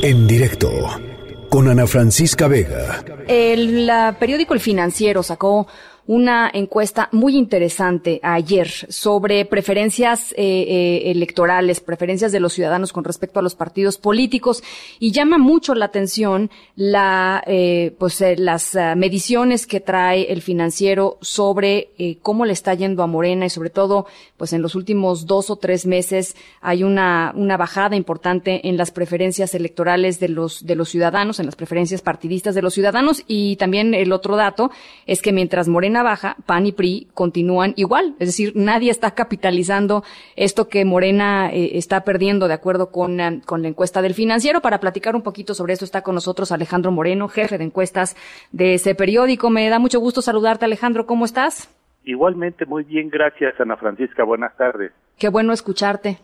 En directo con Ana Francisca Vega. El periódico El Financiero sacó una encuesta muy interesante ayer sobre preferencias eh, eh, electorales, preferencias de los ciudadanos con respecto a los partidos políticos y llama mucho la atención la, eh, pues las ah, mediciones que trae el financiero sobre cómo le está yendo a Morena y sobre todo, pues en los últimos dos o tres meses hay una una bajada importante en las preferencias electorales de los de los ciudadanos, en las preferencias partidistas de los ciudadanos y también el otro dato es que mientras Morena baja, PAN y PRI continúan igual. Es decir, nadie está capitalizando esto que Morena eh, está perdiendo de acuerdo con, eh, con la encuesta del financiero. Para platicar un poquito sobre esto está con nosotros Alejandro Moreno, jefe de encuestas de ese periódico. Me da mucho gusto saludarte, Alejandro. ¿Cómo estás? Igualmente, muy bien, gracias, Ana Francisca. Buenas tardes. Qué bueno escucharte.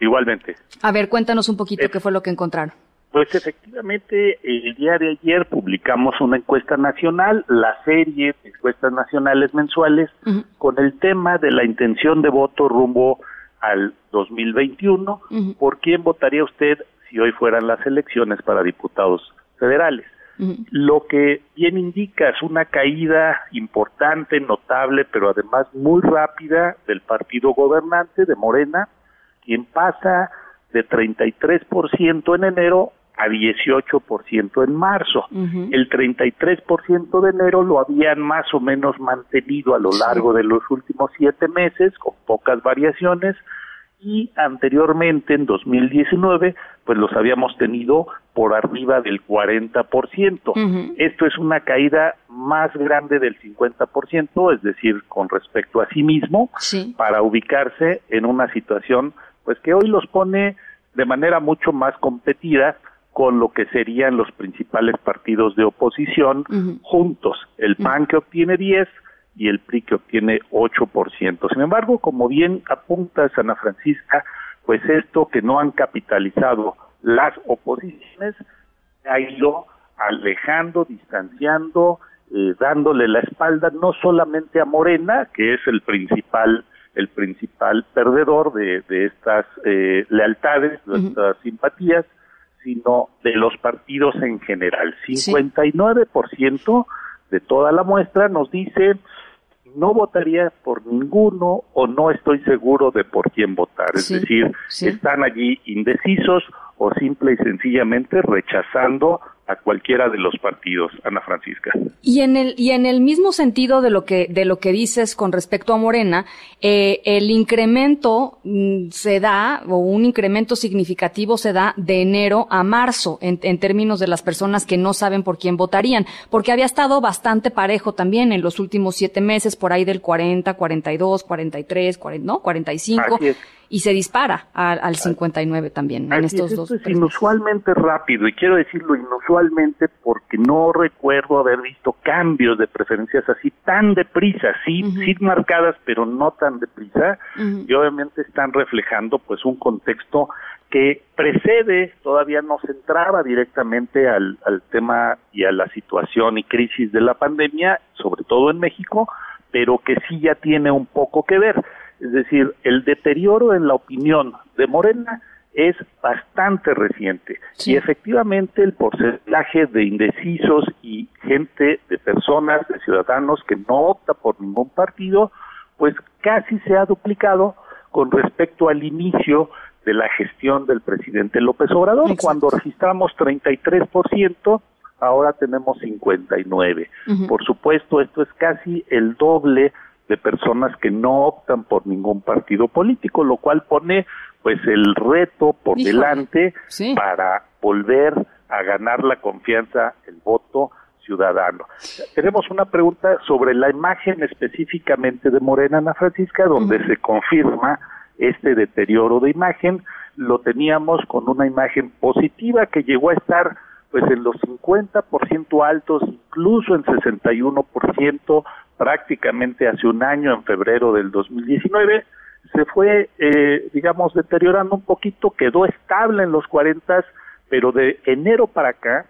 Igualmente. A ver, cuéntanos un poquito qué fue lo que encontraron. Pues efectivamente, el día de ayer publicamos una encuesta nacional, la serie de encuestas nacionales mensuales, con el tema de la intención de voto rumbo al 2021. ¿Por quién votaría usted si hoy fueran las elecciones para diputados federales? Lo que bien indica es una caída importante, notable, pero además muy rápida del partido gobernante de Morena, quien pasa de 33% en enero a 18% en marzo. El 33% de enero lo habían más o menos mantenido a lo largo de los últimos siete meses, con pocas variaciones, y anteriormente, en 2019, pues los habíamos tenido por arriba del 40%. Esto es una caída más grande del 50%, es decir, con respecto a sí mismo, para ubicarse en una situación pues que hoy los pone de manera mucho más competida con lo que serían los principales partidos de oposición juntos. El PAN que obtiene 10 y el PRI que obtiene 8%. Sin embargo, como bien apunta Ana Francisca, pues esto que no han capitalizado las oposiciones ha ido alejando, distanciando, eh, dándole la espalda no solamente a Morena, que es el principal el principal perdedor de, estas eh, lealtades, de estas simpatías, sino de los partidos en general. 59% de toda la muestra nos dice no votaría por ninguno o no estoy seguro de por quién votar. Es decir, están allí indecisos o simple y sencillamente rechazando a cualquiera de los partidos, Ana Francisca. Y en el y en el mismo sentido de lo que de lo que dices con respecto a Morena, eh, el incremento mm, se da o un incremento significativo se da de enero a marzo en, en, términos de las personas que no saben por quién votarían, porque había estado bastante parejo también en los últimos siete meses por ahí del 40, 42, 43, 40, no 45 y se dispara al 59 también en estos dos. es inusualmente rápido y quiero decirlo inusualmente porque no recuerdo haber visto cambios de preferencias así tan deprisa, sí, sí marcadas, pero no tan deprisa y obviamente están reflejando pues un contexto que precede, todavía no se entraba directamente al, al tema y a la situación y crisis de la pandemia, sobre todo en México, pero que sí ya tiene un poco que ver es decir, el deterioro en la opinión de Morena es bastante reciente y efectivamente el porcentaje de indecisos y gente, de personas, de ciudadanos que no opta por ningún partido, pues casi se ha duplicado con respecto al inicio de la gestión del presidente López Obrador. Cuando registramos 33%, ahora tenemos 59. Por supuesto, esto es casi el doble de personas que no optan por ningún partido político, lo cual pone pues el reto por delante para volver a ganar la confianza, el voto ciudadano. Tenemos una pregunta sobre la imagen específicamente de Morena Ana Francisca, donde se confirma este deterioro de imagen. Lo teníamos con una imagen positiva que llegó a estar pues en los 50% altos, incluso en 61% prácticamente hace un año, en febrero del 2019, se fue, eh, digamos, deteriorando un poquito, quedó estable en los 40, pero de enero para acá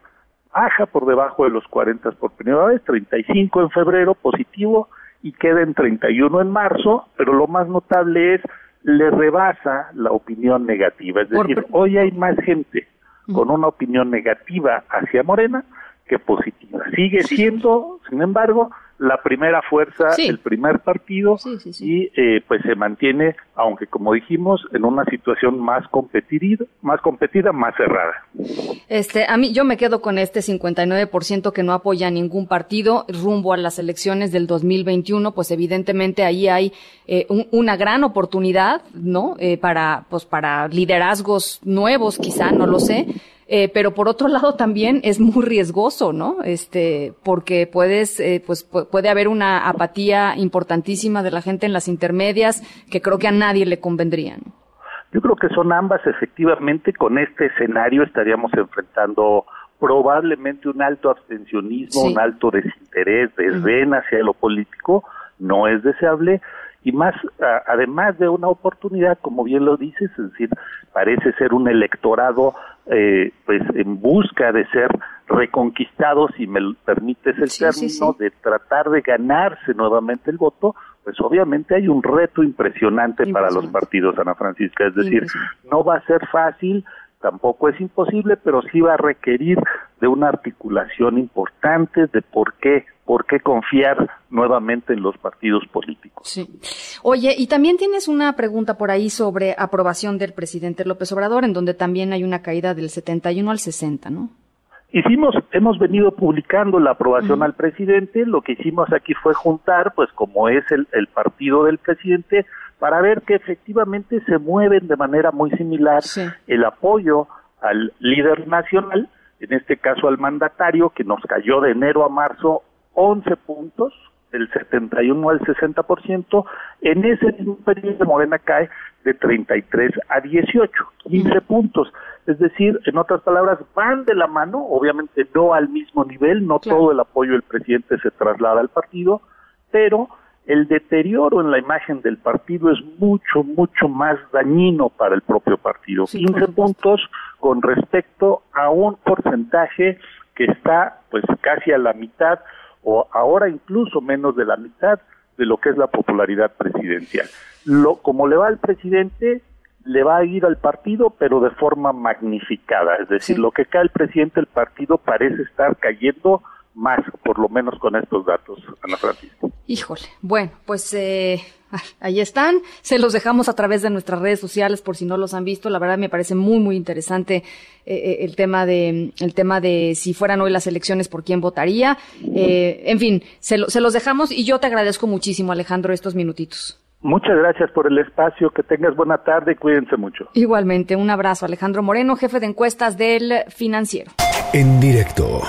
baja por debajo de los 40 por primera vez, 35 en febrero positivo y queda en 31 en marzo, pero lo más notable es le rebasa la opinión negativa, es decir, hoy hay más gente con una opinión negativa hacia Morena que positiva. Sigue siendo, sin embargo, la primera fuerza, el primer partido y eh, pues se mantiene, aunque como dijimos, en una situación más competida, más competida, más cerrada. Este, a mí yo me quedo con este 59% que no apoya ningún partido rumbo a las elecciones del 2021, pues evidentemente ahí hay eh, una gran oportunidad, ¿no? Eh, para pues para liderazgos nuevos, quizá, no lo sé eh, pero por otro lado también es muy riesgoso, ¿no? Este, porque puedes, eh, pues puede haber una apatía importantísima de la gente en las intermedias que creo que a nadie le convendrían. Yo creo que son ambas, efectivamente, con este escenario estaríamos enfrentando probablemente un alto abstencionismo, un alto desinterés, desdén hacia lo político, no es deseable, y más, además de una oportunidad, como bien lo dices, es decir, parece ser un electorado eh, pues en busca de ser reconquistado, si me permites el término, de tratar de ganarse nuevamente el voto, pues obviamente hay un reto impresionante, para los partidos, Ana Francisca, es decir, no va a ser fácil, tampoco es imposible, pero sí va a requerir de una articulación importante de por qué, por qué confiar nuevamente en los partidos políticos. Sí. Oye, y también tienes una pregunta por ahí sobre aprobación del presidente López Obrador, en donde también hay una caída del 71 al 60, ¿no? Hicimos, hemos venido publicando la aprobación al presidente, lo que hicimos aquí fue juntar, pues como es el, el partido del presidente, para ver que efectivamente se mueven de manera muy similar el apoyo al líder nacional, en este caso al mandatario, que nos cayó de enero a marzo 11 puntos, del 71 al 60%, en ese mismo periodo Morena cae de 33 a 18, 15 puntos. Es decir, en otras palabras, van de la mano, obviamente no al mismo nivel, no todo el apoyo del presidente se traslada al partido, pero el deterioro en la imagen del partido es mucho, mucho más dañino para el propio partido. 15 puntos con respecto a un porcentaje que está pues casi a la mitad o ahora incluso menos de la mitad de lo que es la popularidad presidencial. Lo, como le va al presidente, le va a ir al partido, pero de forma magnificada. Es decir, lo que cae el presidente, el partido parece estar cayendo más, por lo menos con estos datos, Ana Francisco. Híjole, bueno, pues eh, ahí están, se los dejamos a través de nuestras redes sociales por si no los han visto. La verdad me parece muy muy interesante eh, eh, el tema de el tema de si fueran hoy las elecciones por quién votaría. en fin, se, se los dejamos y yo te agradezco muchísimo, Alejandro, estos minutitos. Muchas gracias por el espacio, que tengas buena tarde y cuídense mucho. Igualmente, un abrazo, Alejandro Moreno, jefe de encuestas del Financiero. En directo.